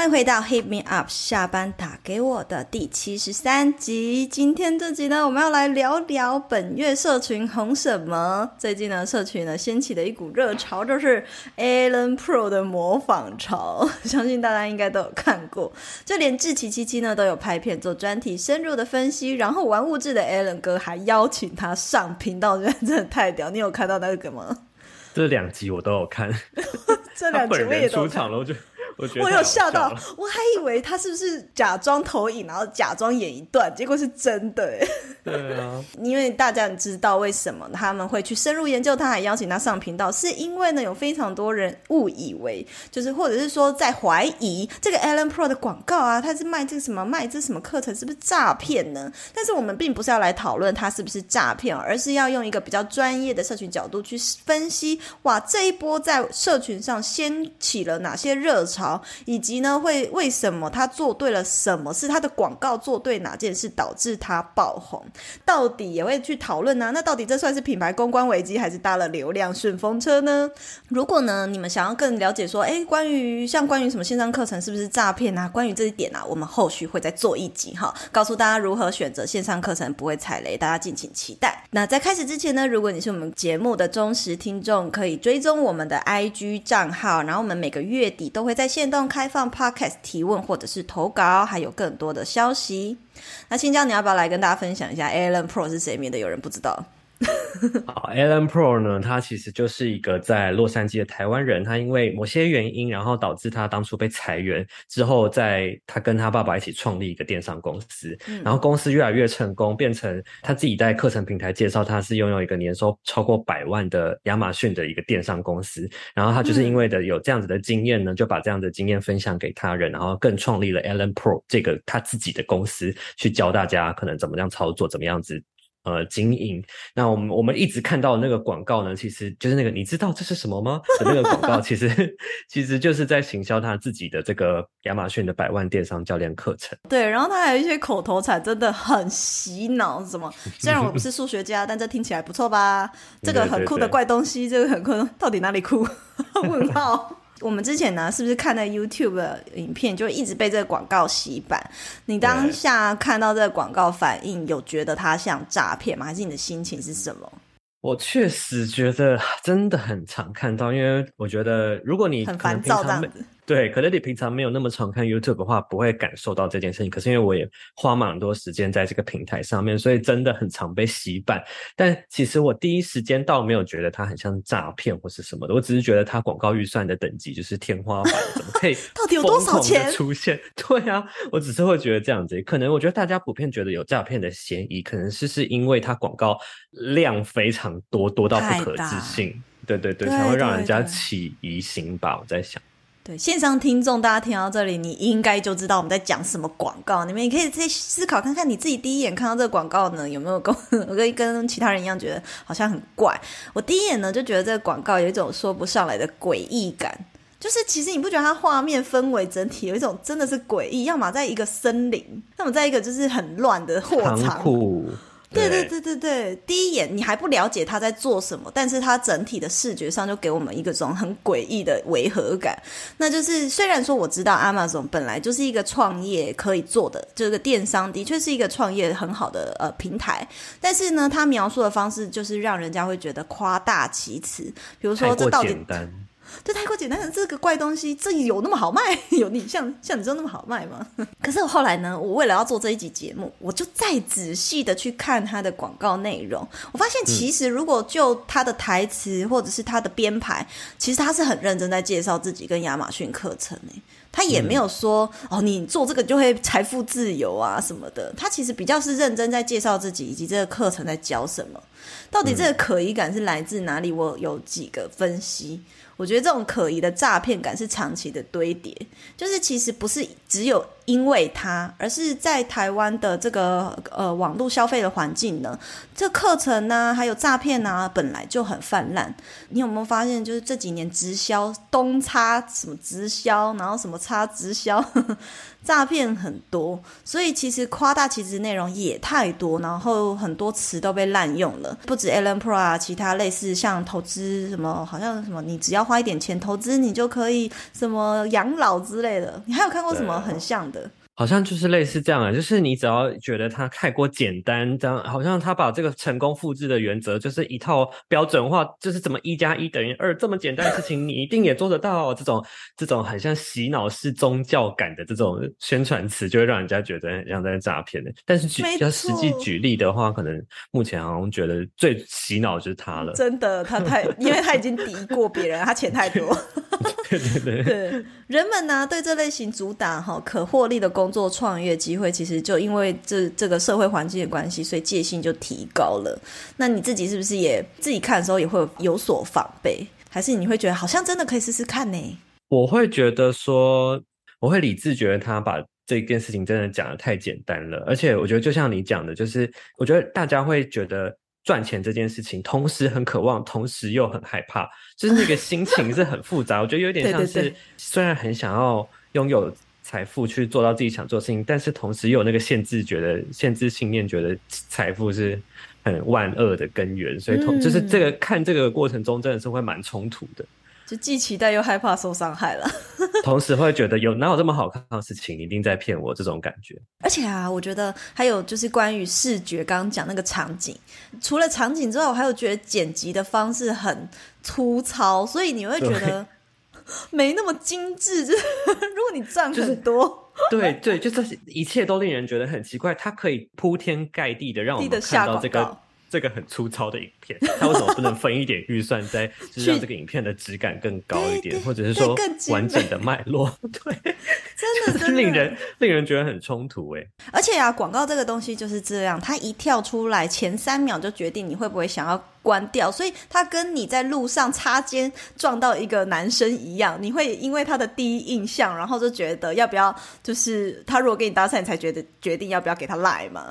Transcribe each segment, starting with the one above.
欢迎回到 Hit Me Up 下班打给我的第七十三集。今天这集呢，我们要来聊聊本月社群红什么。最近呢，社群呢掀起的一股热潮，就是 Alan Pro 的模仿潮。相信大家应该都有看过，就连志奇七七呢都有拍片做专题深入的分析。然后玩物质的 Alan 哥还邀请他上频道，觉 得真的太屌。你有看到那个吗？这两集我都有看，这两集我也都出场了，我就。我，我有吓到，我还以为他是不是假装投影，然后假装演一段，结果是真的。对啊，因为大家知道为什么他们会去深入研究，他还邀请他上频道，是因为呢有非常多人误以为，就是或者是说在怀疑这个 Allen Pro 的广告啊，他是卖这个什么卖这什么课程，是不是诈骗呢？但是我们并不是要来讨论他是不是诈骗，而是要用一个比较专业的社群角度去分析，哇，这一波在社群上掀起了哪些热潮。以及呢，会为什么他做对了什么？是他的广告做对哪件事导致他爆红？到底也会去讨论呢？那到底这算是品牌公关危机，还是搭了流量顺风车呢？如果呢，你们想要更了解说，哎，关于像关于什么线上课程是不是诈骗啊？关于这一点啊，我们后续会再做一集哈，告诉大家如何选择线上课程不会踩雷，大家敬请期待。那在开始之前呢，如果你是我们节目的忠实听众，可以追踪我们的 IG 账号，然后我们每个月底都会在线。电动开放 Podcast 提问或者是投稿，还有更多的消息。那青椒，你要不要来跟大家分享一下 Alan Pro 是谁？免得有人不知道。好，Ellen Pro 呢，他其实就是一个在洛杉矶的台湾人。他因为某些原因，然后导致他当初被裁员之后，在他跟他爸爸一起创立一个电商公司。嗯、然后公司越来越成功，变成他自己在课程平台介绍他是拥有一个年收超过百万的亚马逊的一个电商公司。然后他就是因为的有这样子的经验呢，嗯、就把这样的经验分享给他人，然后更创立了 Ellen Pro 这个他自己的公司，去教大家可能怎么样操作，怎么样子。呃，经营。那我们我们一直看到的那个广告呢，其实就是那个你知道这是什么吗？的那个广告，其实 其实就是在行销他自己的这个亚马逊的百万电商教练课程。对，然后他还有一些口头禅，真的很洗脑。什么？虽然我不是数学家，但这听起来不错吧？这个很酷的怪东西，这个很酷，到底哪里酷？问号。我们之前呢，是不是看那 YouTube 的影片，就一直被这个广告洗版？你当下看到这个广告反应，有觉得它像诈骗吗？还是你的心情是什么？我确实觉得真的很常看到，因为我觉得如果你很烦躁这样子。对，可能你平常没有那么常看 YouTube 的话，不会感受到这件事情。可是因为我也花蛮多时间在这个平台上面，所以真的很常被洗版。但其实我第一时间倒没有觉得它很像诈骗或是什么的，我只是觉得它广告预算的等级就是天花板，怎么可以 到底有多少钱出现？对啊，我只是会觉得这样子。可能我觉得大家普遍觉得有诈骗的嫌疑，可能是是因为它广告量非常多，多到不可置信。对对对，才会让人家起疑心吧。我在想。对，线上听众，大家听到这里，你应该就知道我们在讲什么广告。你们也可以再思考看看，你自己第一眼看到这个广告呢，有没有跟我 跟跟其他人一样，觉得好像很怪？我第一眼呢，就觉得这个广告有一种说不上来的诡异感，就是其实你不觉得它画面氛围整体有一种真的是诡异？要么在一个森林，要么在一个就是很乱的货场。对。对对对对，第一眼你还不了解他在做什么，但是他整体的视觉上就给我们一个这种很诡异的违和感。那就是虽然说我知道 Amazon 本来就是一个创业可以做的这个电商，的确是一个创业很好的呃平台，但是呢，他描述的方式就是让人家会觉得夸大其词，比如说这到底。这太过简单了，这个怪东西，这有那么好卖？有你像像你说那么好卖吗？可是我后来呢，我为了要做这一集节目，我就再仔细的去看它的广告内容。我发现其实如果就它的台词或者是它的编排，其实他是很认真在介绍自己跟亚马逊课程诶，他也没有说哦，你做这个就会财富自由啊什么的。他其实比较是认真在介绍自己以及这个课程在教什么。到底这个可疑感是来自哪里？我有几个分析。我觉得这种可疑的诈骗感是长期的堆叠，就是其实不是只有因为它，而是在台湾的这个呃网络消费的环境呢，这课程呢，还有诈骗呢，本来就很泛滥。你有没有发现，就是这几年直销东插什么直销，然后什么插直销，呵呵诈骗很多，所以其实夸大其实内容也太多，然后很多词都被滥用了。不止 Alan Pro 啊，其他类似像投资什么，好像什么你只要花一点钱投资，你就可以什么养老之类的。你还有看过什么很像的？好像就是类似这样啊，就是你只要觉得它太过简单，这样好像他把这个成功复制的原则就是一套标准化，就是怎么一加一等于二这么简单的事情，你一定也做得到。这种这种很像洗脑式宗教感的这种宣传词，就会让人家觉得很像在诈骗的。但是举要实际举例的话，可能目前好像觉得最洗脑就是他了。真的，他太，因为他已经敌过别人，他钱太多。对对对，对，人们呢、啊、对这类型主打哈可获利的工作创业机会，其实就因为这这个社会环境的关系，所以戒心就提高了。那你自己是不是也自己看的时候也会有有所防备，还是你会觉得好像真的可以试试看呢？我会觉得说，我会理智觉得他把这件事情真的讲的太简单了，而且我觉得就像你讲的，就是我觉得大家会觉得。赚钱这件事情，同时很渴望，同时又很害怕，就是那个心情是很复杂。我觉得有点像是，虽然很想要拥有财富去做到自己想做的事情，但是同时又有那个限制，觉得限制信念，觉得财富是很万恶的根源。所以，同就是这个看这个过程中，真的是会蛮冲突的。就既期待又害怕受伤害了，同时会觉得有哪有这么好看的事情，一定在骗我这种感觉。而且啊，我觉得还有就是关于视觉，刚刚讲那个场景，除了场景之外，我还有觉得剪辑的方式很粗糙，所以你会觉得没那么精致。就是 如果你赚很多，就是、对对，就这一切都令人觉得很奇怪。它可以铺天盖地的让我们看到这个。这个很粗糙的影片，他为什么不能分一点预算，在就是让这个影片的质感更高一点，或者是说完整的脉络？对，真的，是令人令人觉得很冲突哎。而且啊，广告这个东西就是这样，它一跳出来，前三秒就决定你会不会想要关掉，所以它跟你在路上擦肩撞到一个男生一样，你会因为他的第一印象，然后就觉得要不要，就是他如果跟你搭讪，你才觉得决定要不要给他赖嘛。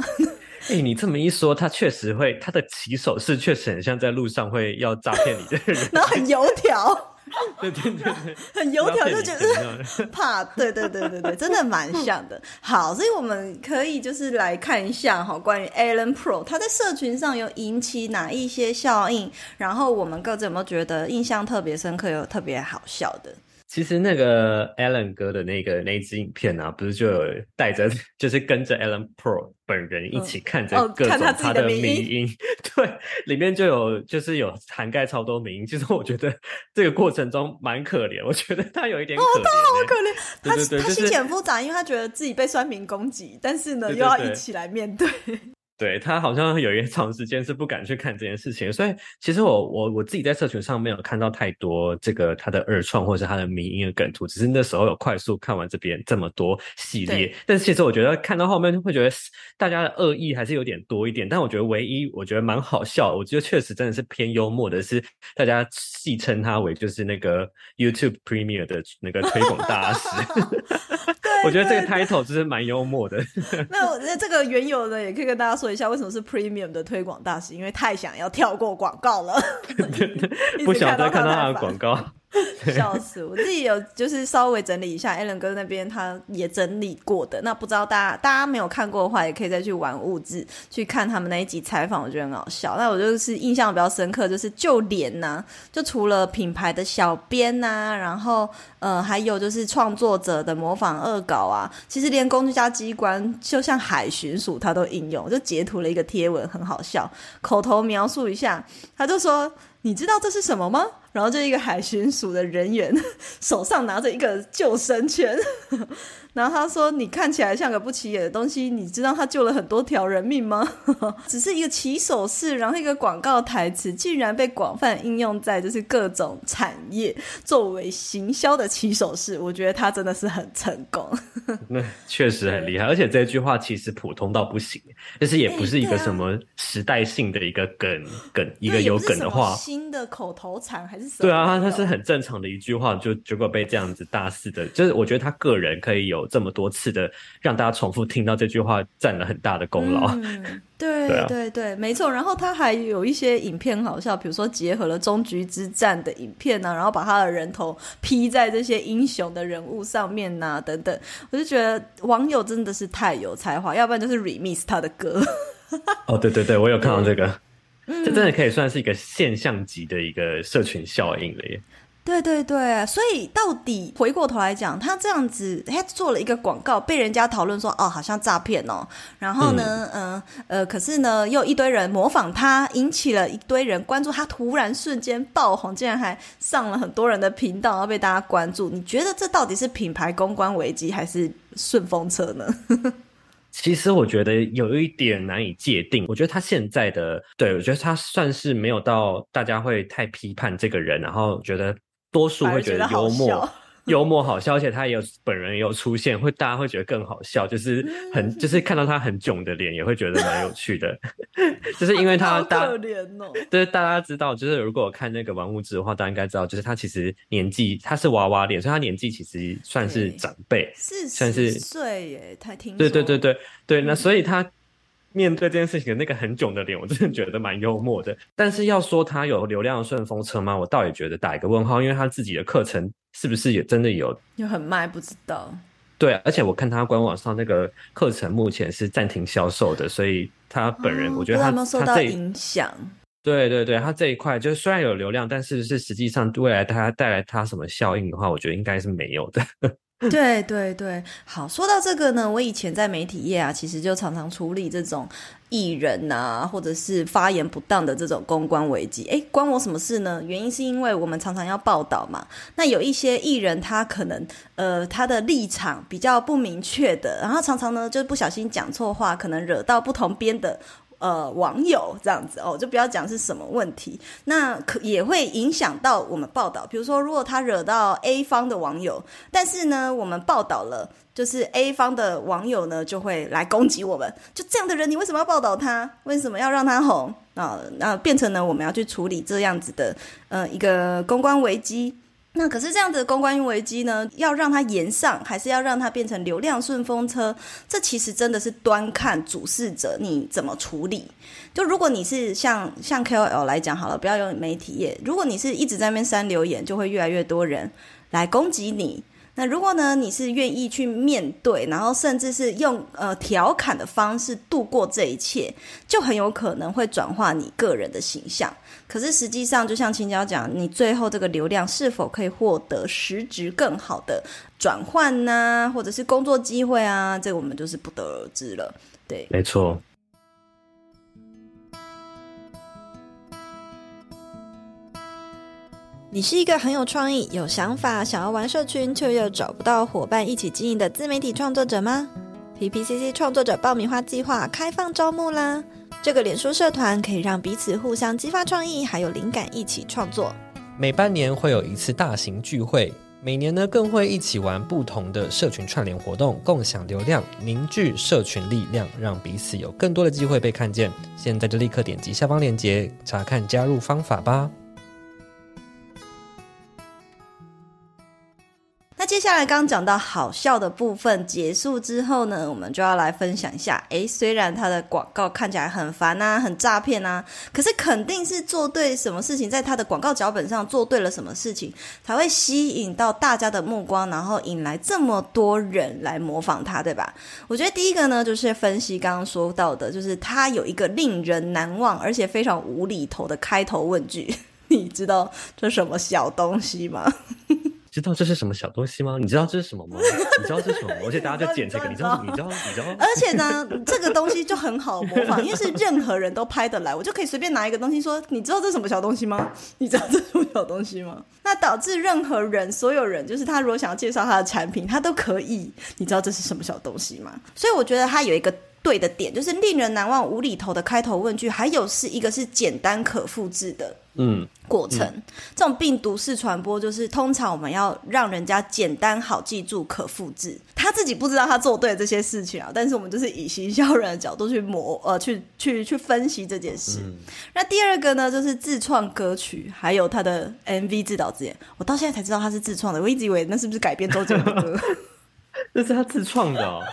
哎、欸，你这么一说，他确实会，他的起手式确实很像在路上会要诈骗你的人，然后很油条，对对对对，很油条就觉得怕，对对对对对，真的蛮像的。好，所以我们可以就是来看一下哈，关于 Ellen Pro，他在社群上有引起哪一些效应，然后我们各自有没有觉得印象特别深刻，有特别好笑的？其实那个 Ellen 哥的那个那一支影片啊，不是就有带着，就是跟着 Ellen Pro 本人一起看着各种他的迷音，对，里面就有就是有涵盖超多迷音。其实我觉得这个过程中蛮可怜，我觉得他有一点可怜，哦，他好可怜，他他心情很复杂，因为他觉得自己被酸民攻击，但是呢，又要一起来面对。对，他好像有一长时间是不敢去看这件事情，所以其实我我我自己在社群上没有看到太多这个他的二创或者是他的迷因的梗图，只是那时候有快速看完这边这么多系列，但是其实我觉得看到后面会觉得大家的恶意还是有点多一点，但我觉得唯一我觉得蛮好笑，我觉得确实真的是偏幽默的是大家戏称他为就是那个 YouTube Premier 的那个推广大师。我觉得这个 title 就是蛮幽默的。那那这个原有的，也可以跟大家说一下，为什么是 Premium 的推广大使？因为太想要跳过广告了，不想再看到他的广告。笑死！我自己有就是稍微整理一下，Allen 哥那边他也整理过的。那不知道大家大家没有看过的话，也可以再去玩物质去看他们那一集采访，我觉得很好笑。那我就是印象比较深刻，就是就连呐，就除了品牌的小编呐，然后呃还有就是创作者的模仿恶搞啊，其实连公家机关就像海巡署他都应用，就截图了一个贴文，很好笑，口头描述一下，他就说。你知道这是什么吗？然后就一个海巡署的人员 手上拿着一个救生圈，然后他说：“你看起来像个不起眼的东西，你知道他救了很多条人命吗？” 只是一个起手式，然后一个广告台词，竟然被广泛应用在就是各种产业作为行销的起手式，我觉得他真的是很成功。那确实很厉害，而且这句话其实普通到不行，就是也不是一个什么时代性的一个梗梗，一个有梗的话。新的口头禅还是什么？对啊，他是很正常的一句话，就结果被这样子大肆的，就是我觉得他个人可以有有这么多次的让大家重复听到这句话，占了很大的功劳。嗯，对 对啊，对对，没错。然后他还有一些影片好笑，比如说结合了终局之战的影片呢、啊，然后把他的人头披在这些英雄的人物上面呐、啊，等等。我就觉得网友真的是太有才华，要不然就是 remix 他的歌。哦，对对对，我有看到这个。这真的可以算是一个现象级的一个社群效应了耶！对对对，所以到底回过头来讲，他这样子，他做了一个广告，被人家讨论说，哦，好像诈骗哦。然后呢，嗯、呃呃，可是呢，又一堆人模仿他，引起了一堆人关注他，突然瞬间爆红，竟然还上了很多人的频道，然后被大家关注。你觉得这到底是品牌公关危机，还是顺风车呢？其实我觉得有一点难以界定。我觉得他现在的，对，我觉得他算是没有到大家会太批判这个人，然后觉得多数会觉得幽默。幽默好笑，而且他也有本人也有出现，会大家会觉得更好笑，就是很就是看到他很囧的脸，也会觉得蛮有趣的。就是因为他大可怜哦，就是大家知道，就是如果看那个玩物志的话，大家应该知道，就是他其实年纪他是娃娃脸，所以他年纪其实算是长辈，算是岁耶，他听对对对对对，那所以他。面对这件事情的那个很囧的脸，我真的觉得蛮幽默的。但是要说他有流量顺风车吗？我倒也觉得打一个问号，因为他自己的课程是不是也真的有有很卖？不知道。对，而且我看他官网上那个课程目前是暂停销售的，所以他本人我觉得他、哦、有没有受到影响。对对对，他这一块就是虽然有流量，但是是实际上未来他带来他什么效应的话，我觉得应该是没有的。对对对，好，说到这个呢，我以前在媒体业啊，其实就常常处理这种艺人啊，或者是发言不当的这种公关危机。诶，关我什么事呢？原因是因为我们常常要报道嘛。那有一些艺人，他可能呃他的立场比较不明确的，然后常常呢就不小心讲错话，可能惹到不同边的。呃，网友这样子哦，就不要讲是什么问题，那可也会影响到我们报道。比如说，如果他惹到 A 方的网友，但是呢，我们报道了，就是 A 方的网友呢就会来攻击我们。就这样的人，你为什么要报道他？为什么要让他红？啊，那变成呢，我们要去处理这样子的呃一个公关危机。那可是这样子的公关危机呢，要让它延上，还是要让它变成流量顺风车？这其实真的是端看主事者你怎么处理。就如果你是像像 KOL 来讲好了，不要用媒体业，如果你是一直在那边删留言，就会越来越多人来攻击你。那如果呢，你是愿意去面对，然后甚至是用呃调侃的方式度过这一切，就很有可能会转化你个人的形象。可是实际上，就像青椒讲，你最后这个流量是否可以获得实质更好的转换呢？或者是工作机会啊？这个我们就是不得而知了。对，没错。你是一个很有创意、有想法、想要玩社群却又找不到伙伴一起经营的自媒体创作者吗？PPCC 创作者爆米花计划开放招募啦！这个脸书社团可以让彼此互相激发创意，还有灵感，一起创作。每半年会有一次大型聚会，每年呢更会一起玩不同的社群串联活动，共享流量，凝聚社群力量，让彼此有更多的机会被看见。现在就立刻点击下方链接，查看加入方法吧。接下来刚讲到好笑的部分结束之后呢，我们就要来分享一下。诶，虽然他的广告看起来很烦啊，很诈骗啊，可是肯定是做对什么事情，在他的广告脚本上做对了什么事情，才会吸引到大家的目光，然后引来这么多人来模仿他，对吧？我觉得第一个呢，就是分析刚刚说到的，就是他有一个令人难忘而且非常无厘头的开头问句，你知道这什么小东西吗？知道这是什么小东西吗？你知道这是什么吗？你知道这是什么吗？而且大家就剪这个，你知道？你知道？你知道？而且呢，这个东西就很好模仿，因为是任何人都拍得来，我就可以随便拿一个东西说：“你知道这是什么小东西吗？你知道这是什么小东西吗？”那导致任何人、所有人，就是他如果想要介绍他的产品，他都可以。你知道这是什么小东西吗？所以我觉得他有一个对的点，就是令人难忘、无厘头的开头问句，还有是一个是简单可复制的。嗯，过程、嗯、这种病毒式传播，就是通常我们要让人家简单好记住、可复制。他自己不知道他做对这些事情啊，但是我们就是以行销人的角度去磨呃去去去分析这件事。嗯、那第二个呢，就是自创歌曲，还有他的 MV 自导自演。我到现在才知道他是自创的，我一直以为那是不是改编周杰伦的歌。这是他自创的哦。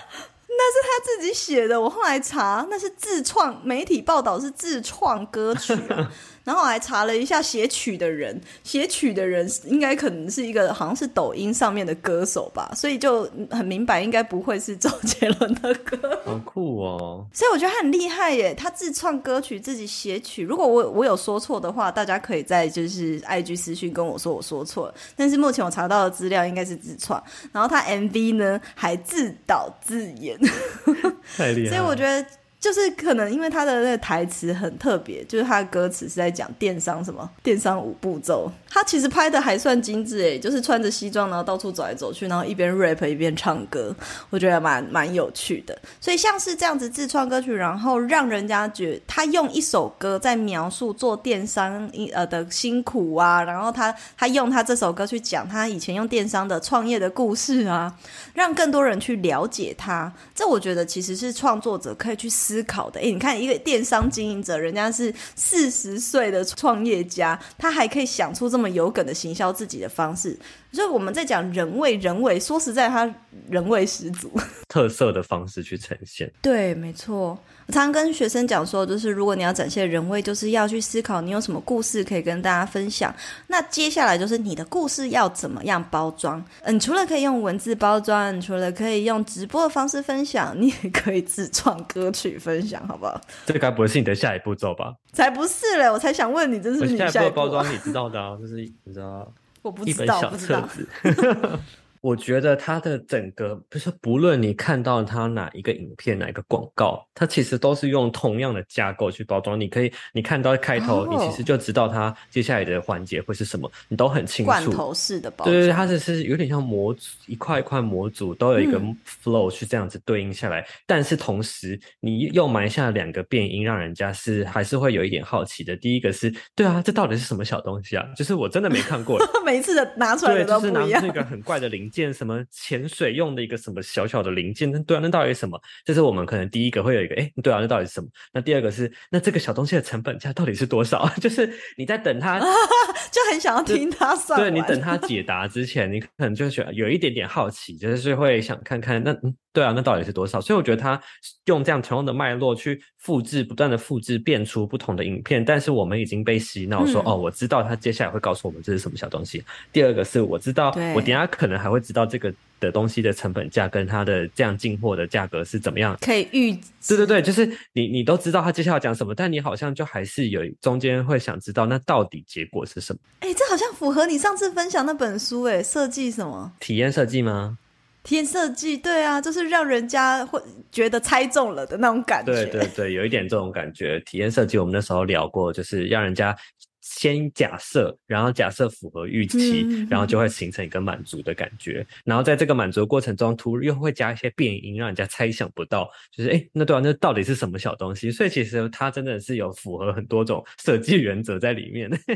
那是他自己写的，我后来查，那是自创，媒体报道是自创歌曲啊。然后我还查了一下写曲的人，写曲的人应该可能是一个好像是抖音上面的歌手吧，所以就很明白应该不会是周杰伦的歌。好酷哦！所以我觉得他很厉害耶，他自创歌曲，自己写曲。如果我我有说错的话，大家可以在就是 IG 私讯跟我说我说错了。但是目前我查到的资料应该是自创，然后他 MV 呢还自导自演，太厉害了。所以我觉得。就是可能因为他的那个台词很特别，就是他的歌词是在讲电商什么电商五步骤，他其实拍的还算精致诶，就是穿着西装然后到处走来走去，然后一边 rap 一边唱歌，我觉得蛮蛮有趣的。所以像是这样子自创歌曲，然后让人家觉他用一首歌在描述做电商呃的辛苦啊，然后他他用他这首歌去讲他以前用电商的创业的故事啊，让更多人去了解他。这我觉得其实是创作者可以去思。考的，哎，你看一个电商经营者，人家是四十岁的创业家，他还可以想出这么有梗的行销自己的方式。所以我们在讲人为，人为说实在，他人为十足，特色的方式去呈现。对，没错。我常常跟学生讲说，就是如果你要展现人味，就是要去思考你有什么故事可以跟大家分享。那接下来就是你的故事要怎么样包装？嗯，除了可以用文字包装，除了可以用直播的方式分享，你也可以自创歌曲分享，好不好？这该不会是你的下一步骤吧？才不是嘞！我才想问你，这是你下一步，包装，你知道的啊？就是你知道。我不知道，一本小册子。我觉得它的整个，不是不论你看到它哪一个影片、哪一个广告，它其实都是用同样的架构去包装。你可以，你看到开头，你其实就知道它接下来的环节会是什么，你都很清楚。罐头式的包装，对对，它只是有点像模组，一块一块模组都有一个 flow 去这样子对应下来。嗯、但是同时，你又埋下两个变音，让人家是还是会有一点好奇的。第一个是，对啊，这到底是什么小东西啊？就是我真的没看过，每一次的拿出来的都不一样。就是拿那个很怪的零件。什么潜水用的一个什么小小的零件？那对啊，那到底是什么？这是我们可能第一个会有一个哎，对啊，那到底是什么？那第二个是，那这个小东西的成本价到底是多少？就是你在等他，就很想要听他算。对，你等他解答之前，你可能就觉得有一点点好奇，就是会想看看那嗯。对啊，那到底是多少？所以我觉得他用这样同样的脉络去复制，不断的复制，变出不同的影片。但是我们已经被洗脑说，嗯、哦，我知道他接下来会告诉我们这是什么小东西。第二个是我知道，我等下可能还会知道这个的东西的成本价跟它的这样进货的价格是怎么样，可以预。对对对，就是你你都知道他接下来讲什么，但你好像就还是有中间会想知道那到底结果是什么？哎，这好像符合你上次分享那本书，哎，设计什么？体验设计吗？体验设计，对啊，就是让人家会觉得猜中了的那种感觉。对对对，有一点这种感觉。体验设计，我们那时候聊过，就是让人家。先假设，然后假设符合预期，嗯、然后就会形成一个满足的感觉。嗯、然后在这个满足的过程中，突又会加一些变音，让人家猜想不到，就是哎，那对啊，那到底是什么小东西？所以其实它真的是有符合很多种设计原则在里面。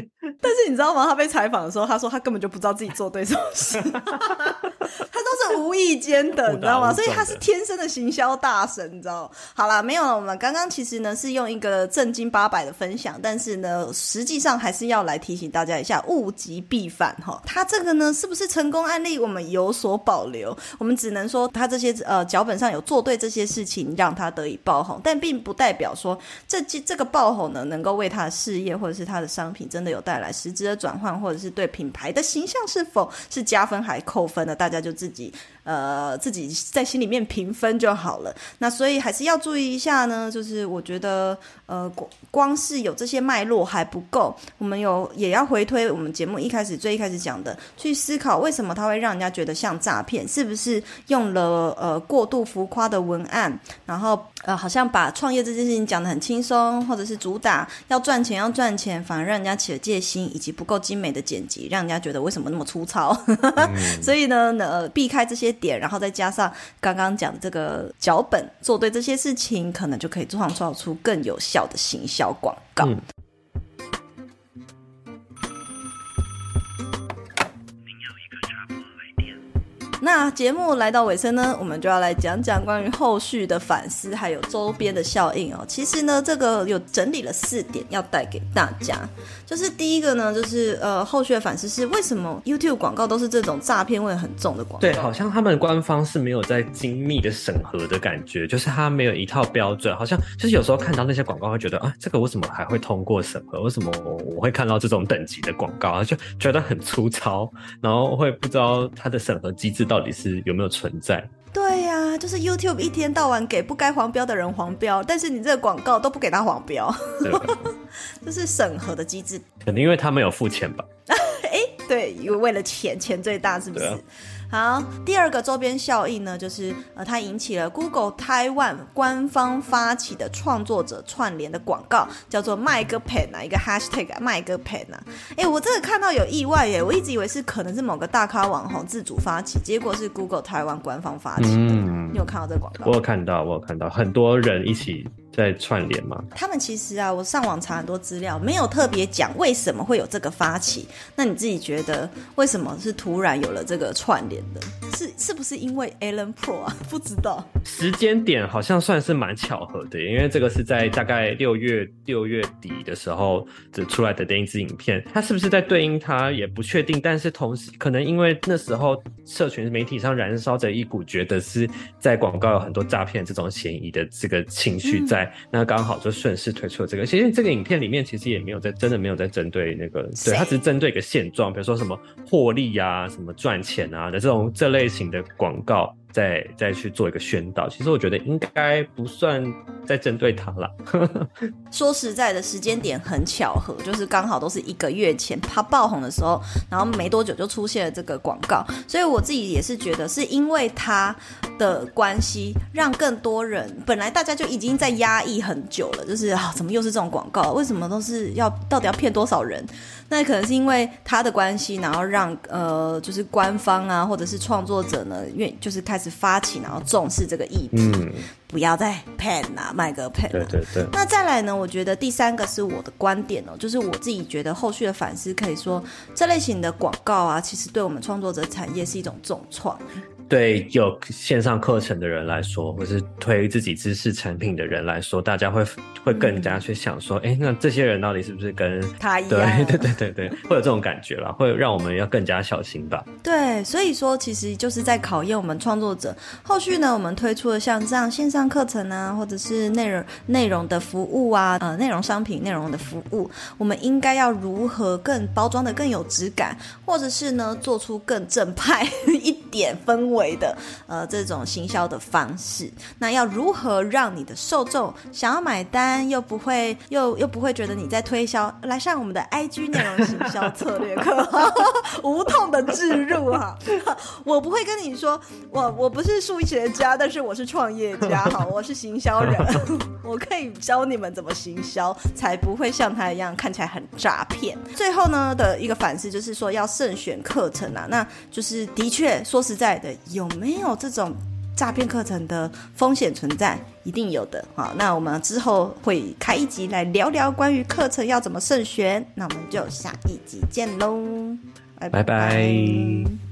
但是你知道吗？他被采访的时候，他说他根本就不知道自己做对什么事，他 都是无意间的，你知道吗？所以他是天生的行销大神，你知道？好啦，没有了。我们刚刚其实呢是用一个正经八百的分享，但是呢，实际上。还是要来提醒大家一下，物极必反哈。他这个呢，是不是成功案例？我们有所保留。我们只能说，他这些呃脚本上有做对这些事情，让他得以爆红，但并不代表说这这个爆红呢，能够为他的事业或者是他的商品真的有带来实质的转换，或者是对品牌的形象是否是加分还扣分的，大家就自己。呃，自己在心里面评分就好了。那所以还是要注意一下呢，就是我觉得，呃，光光是有这些脉络还不够，我们有也要回推我们节目一开始最一开始讲的，去思考为什么它会让人家觉得像诈骗，是不是用了呃过度浮夸的文案，然后呃好像把创业这件事情讲得很轻松，或者是主打要赚钱要赚钱，反而让人家起了戒心，以及不够精美的剪辑，让人家觉得为什么那么粗糙？嗯、所以呢，呃，避开这些。点，然后再加上刚刚讲的这个脚本，做对这些事情，可能就可以创造出更有效的行销广告。嗯那节目来到尾声呢，我们就要来讲讲关于后续的反思，还有周边的效应哦。其实呢，这个有整理了四点要带给大家，就是第一个呢，就是呃，后续的反思是为什么 YouTube 广告都是这种诈骗味很重的广告？对，好像他们官方是没有在精密的审核的感觉，就是他没有一套标准，好像就是有时候看到那些广告会觉得啊，这个为什么还会通过审核？为什么我会看到这种等级的广告？就觉得很粗糙，然后会不知道它的审核机制到底是有没有存在。对呀、啊，就是 YouTube 一天到晚给不该黄标的人黄标，但是你这个广告都不给他黄标，对这是审核的机制。可能因为他没有付钱吧？哎，对，因为为了钱，钱最大，是不是？好，第二个周边效应呢，就是呃，它引起了 Google Taiwan 官方发起的创作者串联的广告，叫做卖个 pen 啊，一个 hashtag 卖个 pen 啊。哎，我这个看到有意外耶，我一直以为是可能是某个大咖网红自主发起，结果是 Google Taiwan 官方发起的。嗯，你有看到这个广告？我有看到，我有看到，很多人一起。在串联吗？他们其实啊，我上网查很多资料，没有特别讲为什么会有这个发起。那你自己觉得为什么是突然有了这个串联的？是是不是因为 Ellen Pro 啊？不知道。时间点好像算是蛮巧合的，因为这个是在大概六月六月底的时候这出来的电子影片，它是不是在对应它也不确定。但是同时，可能因为那时候社群媒体上燃烧着一股觉得是在广告有很多诈骗这种嫌疑的这个情绪在。嗯那刚好就顺势推出了这个。其实这个影片里面其实也没有在，真的没有在针对那个，对，它只是针对一个现状，比如说什么获利啊、什么赚钱啊的这种这类型的广告。再再去做一个宣导，其实我觉得应该不算在针对他了。说实在的，时间点很巧合，就是刚好都是一个月前他爆红的时候，然后没多久就出现了这个广告，所以我自己也是觉得是因为他的关系，让更多人本来大家就已经在压抑很久了，就是啊，怎么又是这种广告？为什么都是要到底要骗多少人？那可能是因为他的关系，然后让呃，就是官方啊，或者是创作者呢，愿就是开始发起，然后重视这个议题，嗯、不要再骗啊，卖个骗。对对对。那再来呢？我觉得第三个是我的观点哦，就是我自己觉得后续的反思可以说，这类型的广告啊，其实对我们创作者产业是一种重创。对有线上课程的人来说，或是推自己知识产品的人来说，大家会会更加去想说，哎、嗯，那这些人到底是不是跟他一样？对对对对对，会有这种感觉啦，会让我们要更加小心吧。对，所以说其实就是在考验我们创作者。后续呢，我们推出了像这样线上课程啊，或者是内容内容的服务啊，呃，内容商品内容的服务，我们应该要如何更包装的更有质感，或者是呢，做出更正派 一点氛围。的呃这种行销的方式，那要如何让你的受众想要买单，又不会又又不会觉得你在推销？来上我们的 IG 内容行销策略课，无痛的置入哈。我不会跟你说，我我不是数学家，但是我是创业家，好，我是行销人，我可以教你们怎么行销，才不会像他一样看起来很诈骗。最后呢的一个反思就是说，要慎选课程啊，那就是的确说实在的。有没有这种诈骗课程的风险存在？一定有的。好，那我们之后会开一集来聊聊关于课程要怎么慎选。那我们就下一集见喽，拜拜。拜拜。